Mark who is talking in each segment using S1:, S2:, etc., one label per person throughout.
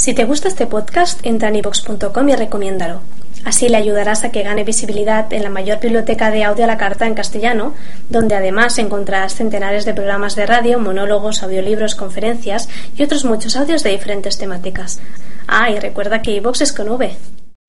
S1: Si te gusta este podcast, entra en ivox.com y recomiéndalo. Así le ayudarás a que gane visibilidad en la mayor biblioteca de audio a la carta en castellano, donde además encontrarás centenares de programas de radio, monólogos, audiolibros, conferencias y otros muchos audios de diferentes temáticas. Ah, y recuerda que iVox es con V.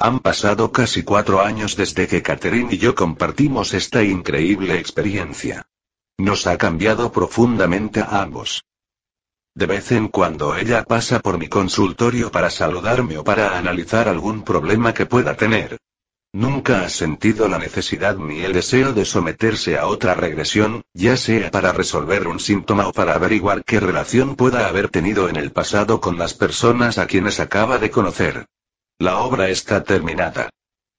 S2: Han pasado casi cuatro años desde que Catherine y yo compartimos esta increíble experiencia. Nos ha cambiado profundamente a ambos. De vez en cuando ella pasa por mi consultorio para saludarme o para analizar algún problema que pueda tener. Nunca ha sentido la necesidad ni el deseo de someterse a otra regresión, ya sea para resolver un síntoma o para averiguar qué relación pueda haber tenido en el pasado con las personas a quienes acaba de conocer. La obra está terminada.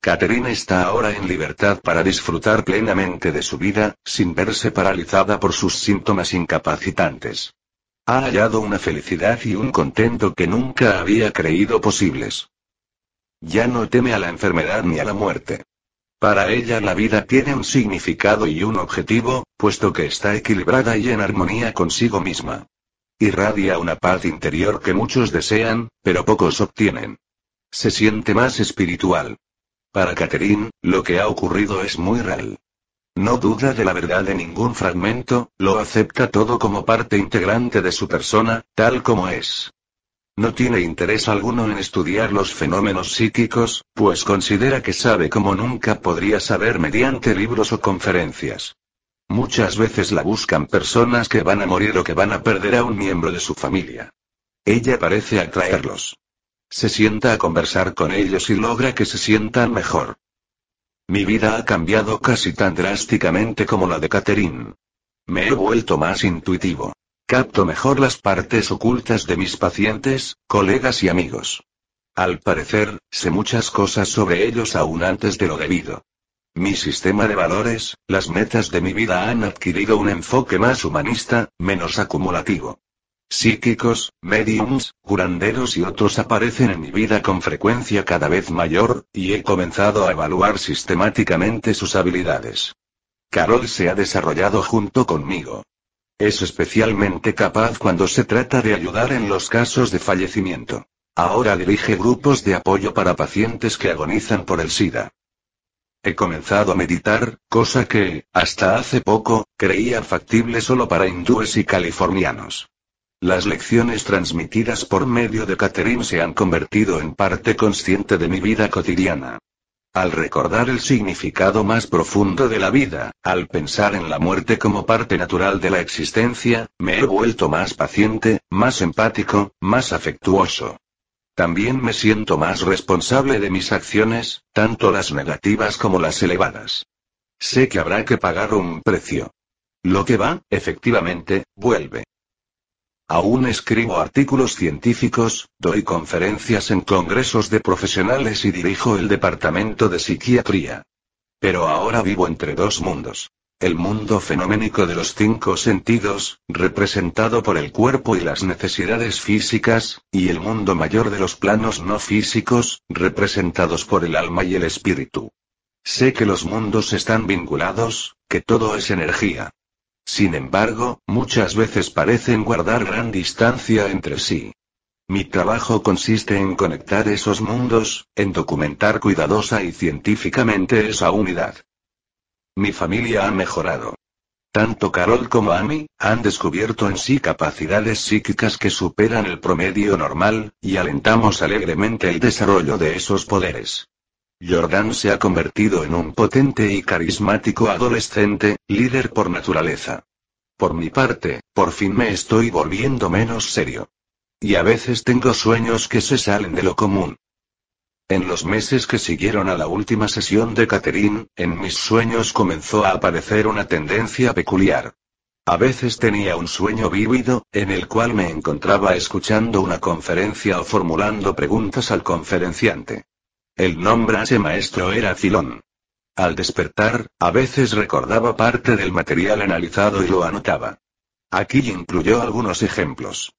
S2: Catherine está ahora en libertad para disfrutar plenamente de su vida, sin verse paralizada por sus síntomas incapacitantes. Ha hallado una felicidad y un contento que nunca había creído posibles. Ya no teme a la enfermedad ni a la muerte. Para ella la vida tiene un significado y un objetivo, puesto que está equilibrada y en armonía consigo misma. Irradia una paz interior que muchos desean, pero pocos obtienen. Se siente más espiritual. Para Catherine, lo que ha ocurrido es muy real. No duda de la verdad de ningún fragmento, lo acepta todo como parte integrante de su persona, tal como es. No tiene interés alguno en estudiar los fenómenos psíquicos, pues considera que sabe como nunca podría saber mediante libros o conferencias. Muchas veces la buscan personas que van a morir o que van a perder a un miembro de su familia. Ella parece atraerlos. Se sienta a conversar con ellos y logra que se sientan mejor. Mi vida ha cambiado casi tan drásticamente como la de Catherine. Me he vuelto más intuitivo. Capto mejor las partes ocultas de mis pacientes, colegas y amigos. Al parecer, sé muchas cosas sobre ellos aún antes de lo debido. Mi sistema de valores, las metas de mi vida han adquirido un enfoque más humanista, menos acumulativo. Psíquicos, mediums, curanderos y otros aparecen en mi vida con frecuencia cada vez mayor, y he comenzado a evaluar sistemáticamente sus habilidades. Carol se ha desarrollado junto conmigo. Es especialmente capaz cuando se trata de ayudar en los casos de fallecimiento. Ahora dirige grupos de apoyo para pacientes que agonizan por el SIDA. He comenzado a meditar, cosa que, hasta hace poco, creía factible solo para hindúes y californianos. Las lecciones transmitidas por medio de Catherine se han convertido en parte consciente de mi vida cotidiana. Al recordar el significado más profundo de la vida, al pensar en la muerte como parte natural de la existencia, me he vuelto más paciente, más empático, más afectuoso. También me siento más responsable de mis acciones, tanto las negativas como las elevadas. Sé que habrá que pagar un precio. Lo que va, efectivamente, vuelve. Aún escribo artículos científicos, doy conferencias en congresos de profesionales y dirijo el departamento de psiquiatría. Pero ahora vivo entre dos mundos. El mundo fenoménico de los cinco sentidos, representado por el cuerpo y las necesidades físicas, y el mundo mayor de los planos no físicos, representados por el alma y el espíritu. Sé que los mundos están vinculados, que todo es energía. Sin embargo, muchas veces parecen guardar gran distancia entre sí. Mi trabajo consiste en conectar esos mundos, en documentar cuidadosa y científicamente esa unidad. Mi familia ha mejorado. Tanto Carol como Amy, han descubierto en sí capacidades psíquicas que superan el promedio normal, y alentamos alegremente el desarrollo de esos poderes. Jordan se ha convertido en un potente y carismático adolescente, líder por naturaleza. Por mi parte, por fin me estoy volviendo menos serio. Y a veces tengo sueños que se salen de lo común. En los meses que siguieron a la última sesión de Catherine, en mis sueños comenzó a aparecer una tendencia peculiar. A veces tenía un sueño vívido, en el cual me encontraba escuchando una conferencia o formulando preguntas al conferenciante. El nombre ese maestro era Filón. Al despertar, a veces recordaba parte del material analizado y lo anotaba. Aquí incluyó algunos ejemplos.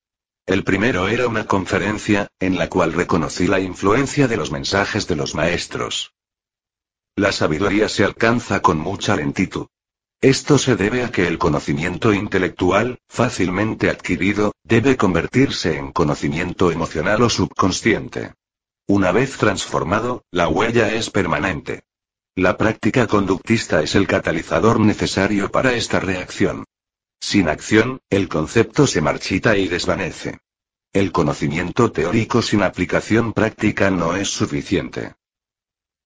S2: El primero era una conferencia, en la cual reconocí la influencia de los mensajes de los maestros. La sabiduría se alcanza con mucha lentitud. Esto se debe a que el conocimiento intelectual, fácilmente adquirido, debe convertirse en conocimiento emocional o subconsciente. Una vez transformado, la huella es permanente. La práctica conductista es el catalizador necesario para esta reacción. Sin acción, el concepto se marchita y desvanece. El conocimiento teórico sin aplicación práctica no es suficiente.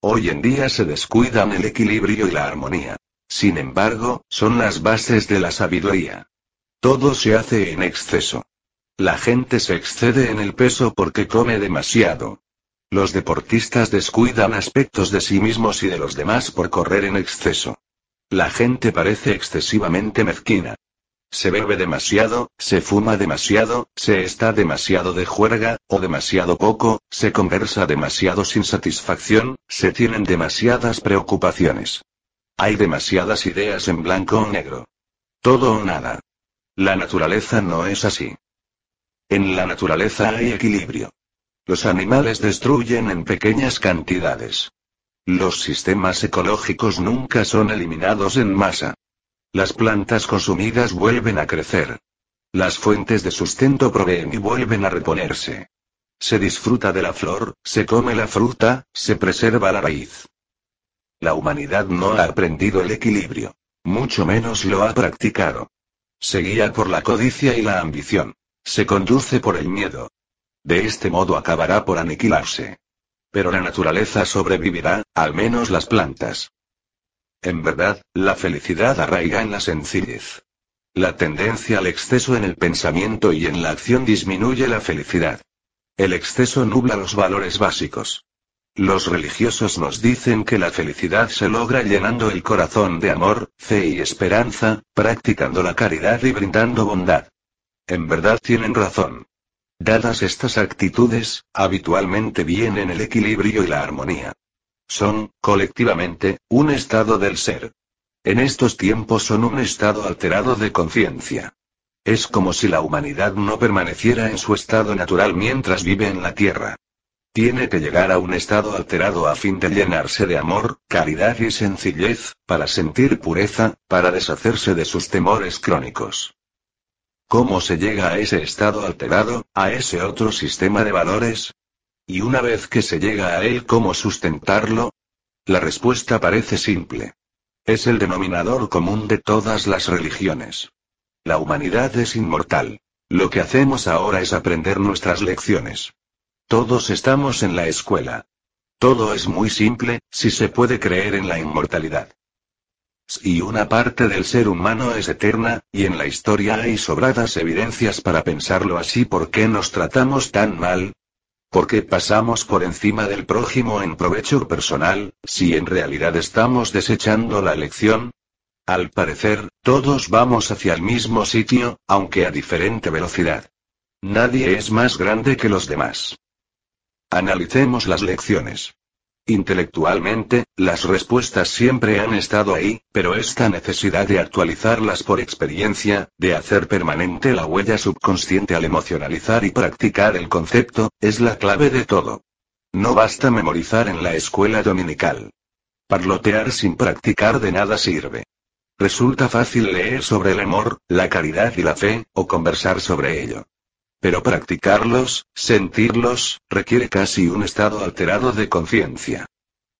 S2: Hoy en día se descuidan el equilibrio y la armonía. Sin embargo, son las bases de la sabiduría. Todo se hace en exceso. La gente se excede en el peso porque come demasiado. Los deportistas descuidan aspectos de sí mismos y de los demás por correr en exceso. La gente parece excesivamente mezquina. Se bebe demasiado, se fuma demasiado, se está demasiado de juerga, o demasiado poco, se conversa demasiado sin satisfacción, se tienen demasiadas preocupaciones. Hay demasiadas ideas en blanco o negro. Todo o nada. La naturaleza no es así. En la naturaleza hay equilibrio. Los animales destruyen en pequeñas cantidades. Los sistemas ecológicos nunca son eliminados en masa. Las plantas consumidas vuelven a crecer. Las fuentes de sustento proveen y vuelven a reponerse. Se disfruta de la flor, se come la fruta, se preserva la raíz. La humanidad no ha aprendido el equilibrio. Mucho menos lo ha practicado. Se guía por la codicia y la ambición. Se conduce por el miedo. De este modo acabará por aniquilarse. Pero la naturaleza sobrevivirá, al menos las plantas. En verdad, la felicidad arraiga en la sencillez. La tendencia al exceso en el pensamiento y en la acción disminuye la felicidad. El exceso nubla los valores básicos. Los religiosos nos dicen que la felicidad se logra llenando el corazón de amor, fe y esperanza, practicando la caridad y brindando bondad. En verdad tienen razón. Dadas estas actitudes, habitualmente vienen el equilibrio y la armonía. Son, colectivamente, un estado del ser. En estos tiempos son un estado alterado de conciencia. Es como si la humanidad no permaneciera en su estado natural mientras vive en la Tierra. Tiene que llegar a un estado alterado a fin de llenarse de amor, caridad y sencillez, para sentir pureza, para deshacerse de sus temores crónicos. ¿Cómo se llega a ese estado alterado, a ese otro sistema de valores? Y una vez que se llega a él, ¿cómo sustentarlo? La respuesta parece simple. Es el denominador común de todas las religiones. La humanidad es inmortal. Lo que hacemos ahora es aprender nuestras lecciones. Todos estamos en la escuela. Todo es muy simple, si se puede creer en la inmortalidad. Si una parte del ser humano es eterna, y en la historia hay sobradas evidencias para pensarlo así, ¿por qué nos tratamos tan mal? ¿Por qué pasamos por encima del prójimo en provecho personal, si en realidad estamos desechando la lección? Al parecer, todos vamos hacia el mismo sitio, aunque a diferente velocidad. Nadie es más grande que los demás. Analicemos las lecciones. Intelectualmente, las respuestas siempre han estado ahí, pero esta necesidad de actualizarlas por experiencia, de hacer permanente la huella subconsciente al emocionalizar y practicar el concepto, es la clave de todo. No basta memorizar en la escuela dominical. Parlotear sin practicar de nada sirve. Resulta fácil leer sobre el amor, la caridad y la fe, o conversar sobre ello. Pero practicarlos, sentirlos, requiere casi un estado alterado de conciencia.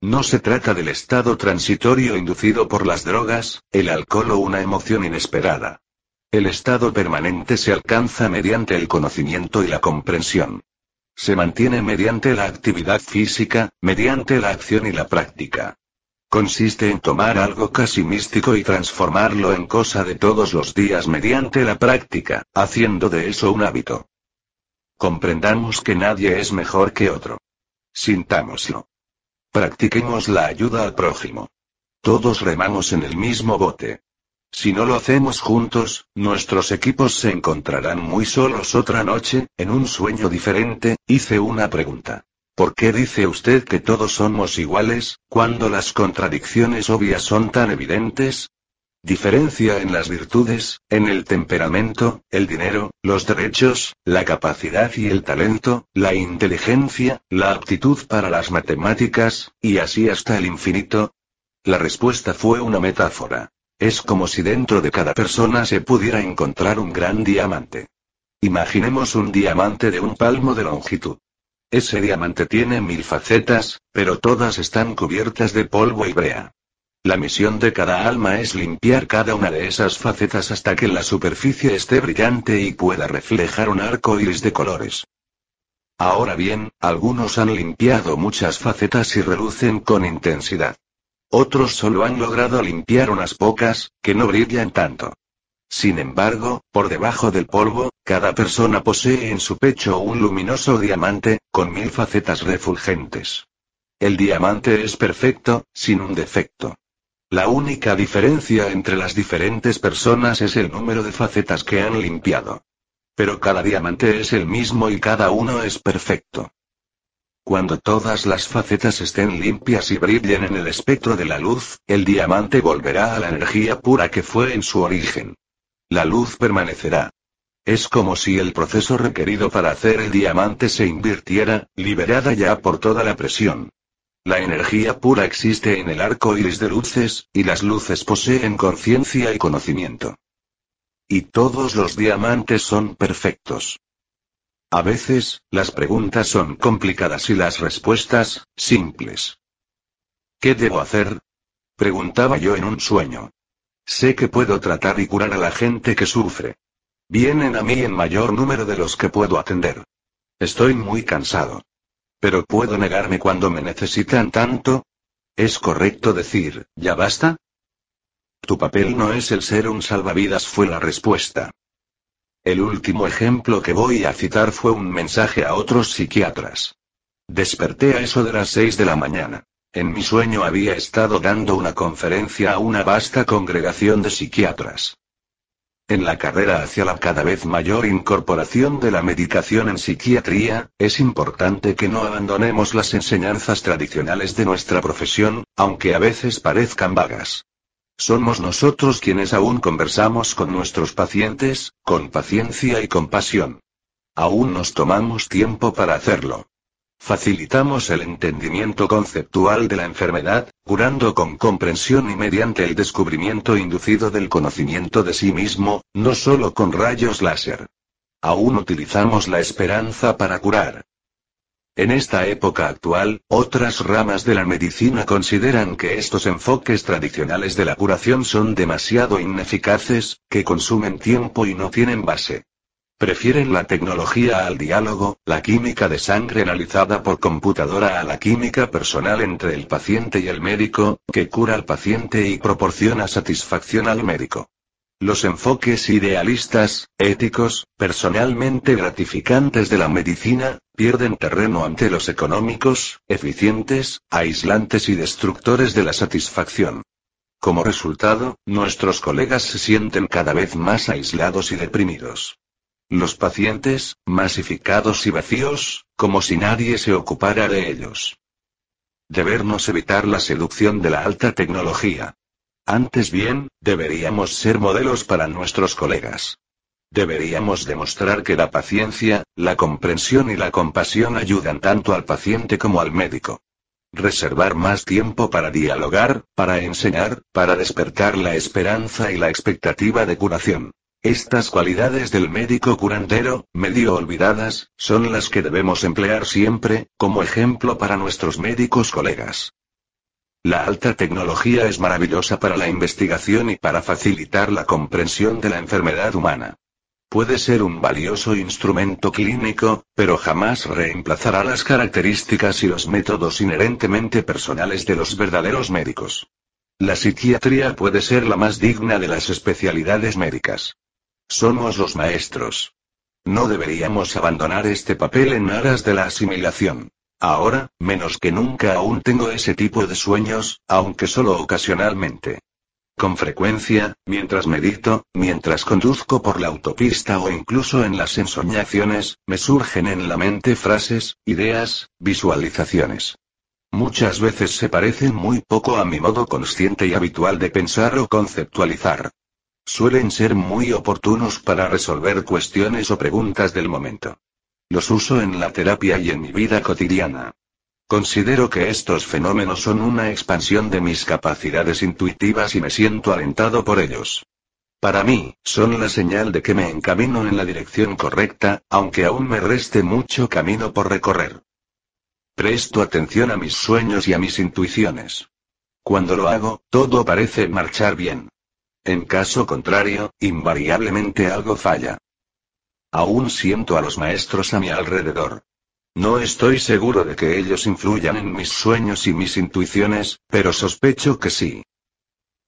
S2: No se trata del estado transitorio inducido por las drogas, el alcohol o una emoción inesperada. El estado permanente se alcanza mediante el conocimiento y la comprensión. Se mantiene mediante la actividad física, mediante la acción y la práctica. Consiste en tomar algo casi místico y transformarlo en cosa de todos los días mediante la práctica, haciendo de eso un hábito. Comprendamos que nadie es mejor que otro. Sintámoslo. Practiquemos la ayuda al prójimo. Todos remamos en el mismo bote. Si no lo hacemos juntos, nuestros equipos se encontrarán muy solos otra noche, en un sueño diferente, hice una pregunta. ¿Por qué dice usted que todos somos iguales, cuando las contradicciones obvias son tan evidentes? Diferencia en las virtudes, en el temperamento, el dinero, los derechos, la capacidad y el talento, la inteligencia, la aptitud para las matemáticas, y así hasta el infinito. La respuesta fue una metáfora. Es como si dentro de cada persona se pudiera encontrar un gran diamante. Imaginemos un diamante de un palmo de longitud. Ese diamante tiene mil facetas, pero todas están cubiertas de polvo y brea. La misión de cada alma es limpiar cada una de esas facetas hasta que la superficie esté brillante y pueda reflejar un arco iris de colores. Ahora bien, algunos han limpiado muchas facetas y relucen con intensidad. Otros solo han logrado limpiar unas pocas, que no brillan tanto. Sin embargo, por debajo del polvo, cada persona posee en su pecho un luminoso diamante, con mil facetas refulgentes. El diamante es perfecto, sin un defecto. La única diferencia entre las diferentes personas es el número de facetas que han limpiado. Pero cada diamante es el mismo y cada uno es perfecto. Cuando todas las facetas estén limpias y brillen en el espectro de la luz, el diamante volverá a la energía pura que fue en su origen. La luz permanecerá. Es como si el proceso requerido para hacer el diamante se invirtiera, liberada ya por toda la presión. La energía pura existe en el arco iris de luces, y las luces poseen conciencia y conocimiento. Y todos los diamantes son perfectos. A veces, las preguntas son complicadas y las respuestas, simples. ¿Qué debo hacer? Preguntaba yo en un sueño. Sé que puedo tratar y curar a la gente que sufre. Vienen a mí en mayor número de los que puedo atender. Estoy muy cansado. Pero puedo negarme cuando me necesitan tanto. ¿Es correcto decir, ya basta? Tu papel no es el ser un salvavidas, fue la respuesta. El último ejemplo que voy a citar fue un mensaje a otros psiquiatras. Desperté a eso de las seis de la mañana. En mi sueño había estado dando una conferencia a una vasta congregación de psiquiatras. En la carrera hacia la cada vez mayor incorporación de la medicación en psiquiatría, es importante que no abandonemos las enseñanzas tradicionales de nuestra profesión, aunque a veces parezcan vagas. Somos nosotros quienes aún conversamos con nuestros pacientes, con paciencia y compasión. Aún nos tomamos tiempo para hacerlo. Facilitamos el entendimiento conceptual de la enfermedad, curando con comprensión y mediante el descubrimiento inducido del conocimiento de sí mismo, no solo con rayos láser. Aún utilizamos la esperanza para curar. En esta época actual, otras ramas de la medicina consideran que estos enfoques tradicionales de la curación son demasiado ineficaces, que consumen tiempo y no tienen base. Prefieren la tecnología al diálogo, la química de sangre analizada por computadora a la química personal entre el paciente y el médico, que cura al paciente y proporciona satisfacción al médico. Los enfoques idealistas, éticos, personalmente gratificantes de la medicina, pierden terreno ante los económicos, eficientes, aislantes y destructores de la satisfacción. Como resultado, nuestros colegas se sienten cada vez más aislados y deprimidos. Los pacientes, masificados y vacíos, como si nadie se ocupara de ellos. Debernos evitar la seducción de la alta tecnología. Antes bien, deberíamos ser modelos para nuestros colegas. Deberíamos demostrar que la paciencia, la comprensión y la compasión ayudan tanto al paciente como al médico. Reservar más tiempo para dialogar, para enseñar, para despertar la esperanza y la expectativa de curación. Estas cualidades del médico curandero, medio olvidadas, son las que debemos emplear siempre, como ejemplo para nuestros médicos colegas. La alta tecnología es maravillosa para la investigación y para facilitar la comprensión de la enfermedad humana. Puede ser un valioso instrumento clínico, pero jamás reemplazará las características y los métodos inherentemente personales de los verdaderos médicos. La psiquiatría puede ser la más digna de las especialidades médicas. Somos los maestros. No deberíamos abandonar este papel en aras de la asimilación. Ahora, menos que nunca aún tengo ese tipo de sueños, aunque solo ocasionalmente. Con frecuencia, mientras medito, mientras conduzco por la autopista o incluso en las ensoñaciones, me surgen en la mente frases, ideas, visualizaciones. muchas veces se parecen muy poco a mi modo consciente y habitual de pensar o conceptualizar. Suelen ser muy oportunos para resolver cuestiones o preguntas del momento. Los uso en la terapia y en mi vida cotidiana. Considero que estos fenómenos son una expansión de mis capacidades intuitivas y me siento alentado por ellos. Para mí, son la señal de que me encamino en la dirección correcta, aunque aún me reste mucho camino por recorrer. Presto atención a mis sueños y a mis intuiciones. Cuando lo hago, todo parece marchar bien. En caso contrario, invariablemente algo falla. Aún siento a los maestros a mi alrededor. No estoy seguro de que ellos influyan en mis sueños y mis intuiciones, pero sospecho que sí.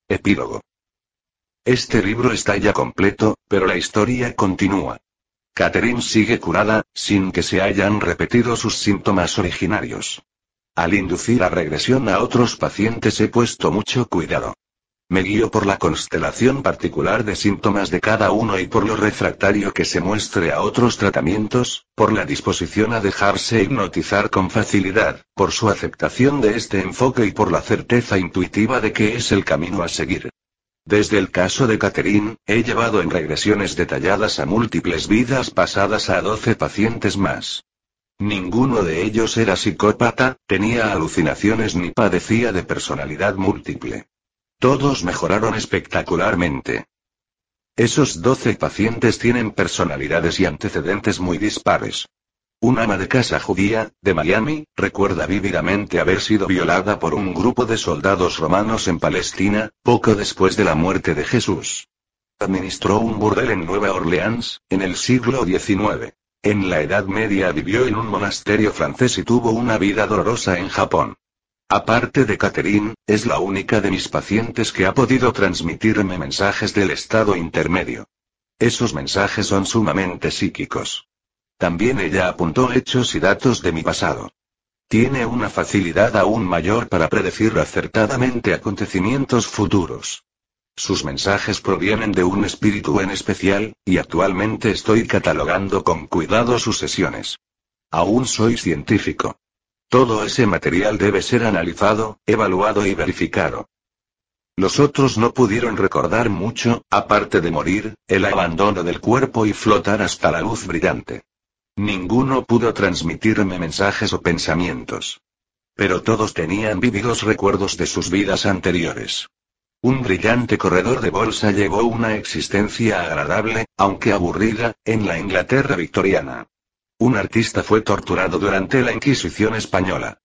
S2: Epílogo. Este libro está ya completo, pero la historia continúa. Catherine sigue curada, sin que se hayan repetido sus síntomas originarios. Al inducir la regresión a otros pacientes he puesto mucho cuidado. Me guío por la constelación particular de síntomas de cada uno y por lo refractario que se muestre a otros tratamientos, por la disposición a dejarse hipnotizar con facilidad, por su aceptación de este enfoque y por la certeza intuitiva de que es el camino a seguir. Desde el caso de Catherine, he llevado en regresiones detalladas a múltiples vidas pasadas a 12 pacientes más. Ninguno de ellos era psicópata, tenía alucinaciones ni padecía de personalidad múltiple. Todos mejoraron espectacularmente. Esos 12 pacientes tienen personalidades y antecedentes muy dispares. Un ama de casa judía, de Miami, recuerda vívidamente haber sido violada por un grupo de soldados romanos en Palestina, poco después de la muerte de Jesús. Administró un burdel en Nueva Orleans, en el siglo XIX. En la Edad Media vivió en un monasterio francés y tuvo una vida dolorosa en Japón. Aparte de Catherine, es la única de mis pacientes que ha podido transmitirme mensajes del estado intermedio. Esos mensajes son sumamente psíquicos. También ella apuntó hechos y datos de mi pasado. Tiene una facilidad aún mayor para predecir acertadamente acontecimientos futuros. Sus mensajes provienen de un espíritu en especial, y actualmente estoy catalogando con cuidado sus sesiones. Aún soy científico. Todo ese material debe ser analizado, evaluado y verificado. Los otros no pudieron recordar mucho, aparte de morir, el abandono del cuerpo y flotar hasta la luz brillante. Ninguno pudo transmitirme mensajes o pensamientos. Pero todos tenían vívidos recuerdos de sus vidas anteriores. Un brillante corredor de bolsa llevó una existencia agradable, aunque aburrida, en la Inglaterra victoriana. Un artista fue torturado durante la Inquisición española.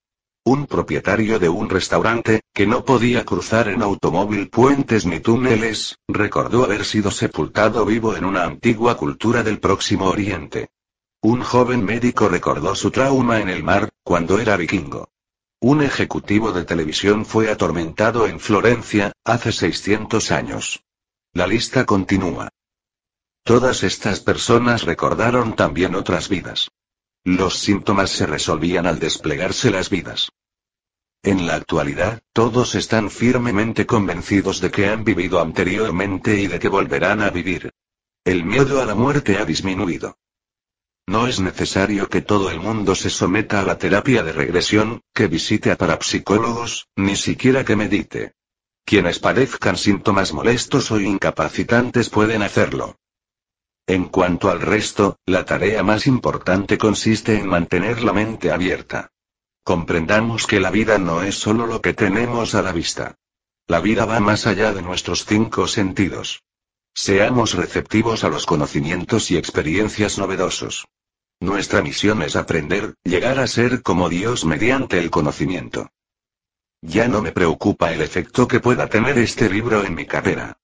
S2: Un propietario de un restaurante, que no podía cruzar en automóvil puentes ni túneles, recordó haber sido sepultado vivo en una antigua cultura del Próximo Oriente. Un joven médico recordó su trauma en el mar, cuando era vikingo. Un ejecutivo de televisión fue atormentado en Florencia, hace 600 años. La lista continúa. Todas estas personas recordaron también otras vidas. Los síntomas se resolvían al desplegarse las vidas. En la actualidad, todos están firmemente convencidos de que han vivido anteriormente y de que volverán a vivir. El miedo a la muerte ha disminuido. No es necesario que todo el mundo se someta a la terapia de regresión, que visite a parapsicólogos, ni siquiera que medite. Quienes padezcan síntomas molestos o incapacitantes pueden hacerlo. En cuanto al resto, la tarea más importante consiste en mantener la mente abierta. Comprendamos que la vida no es solo lo que tenemos a la vista. La vida va más allá de nuestros cinco sentidos. Seamos receptivos a los conocimientos y experiencias novedosos. Nuestra misión es aprender, llegar a ser como Dios mediante el conocimiento. Ya no me preocupa el efecto que pueda tener este libro en mi carrera.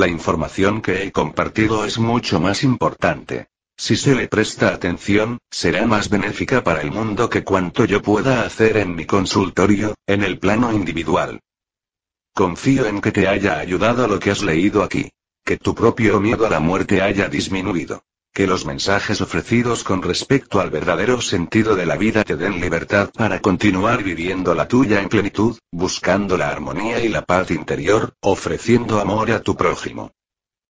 S2: La información que he compartido es mucho más importante. Si se le presta atención, será más benéfica para el mundo que cuanto yo pueda hacer en mi consultorio, en el plano individual. Confío en que te haya ayudado lo que has leído aquí. Que tu propio miedo a la muerte haya disminuido. Que los mensajes ofrecidos con respecto al verdadero sentido de la vida te den libertad para continuar viviendo la tuya en plenitud, buscando la armonía y la paz interior, ofreciendo amor a tu prójimo.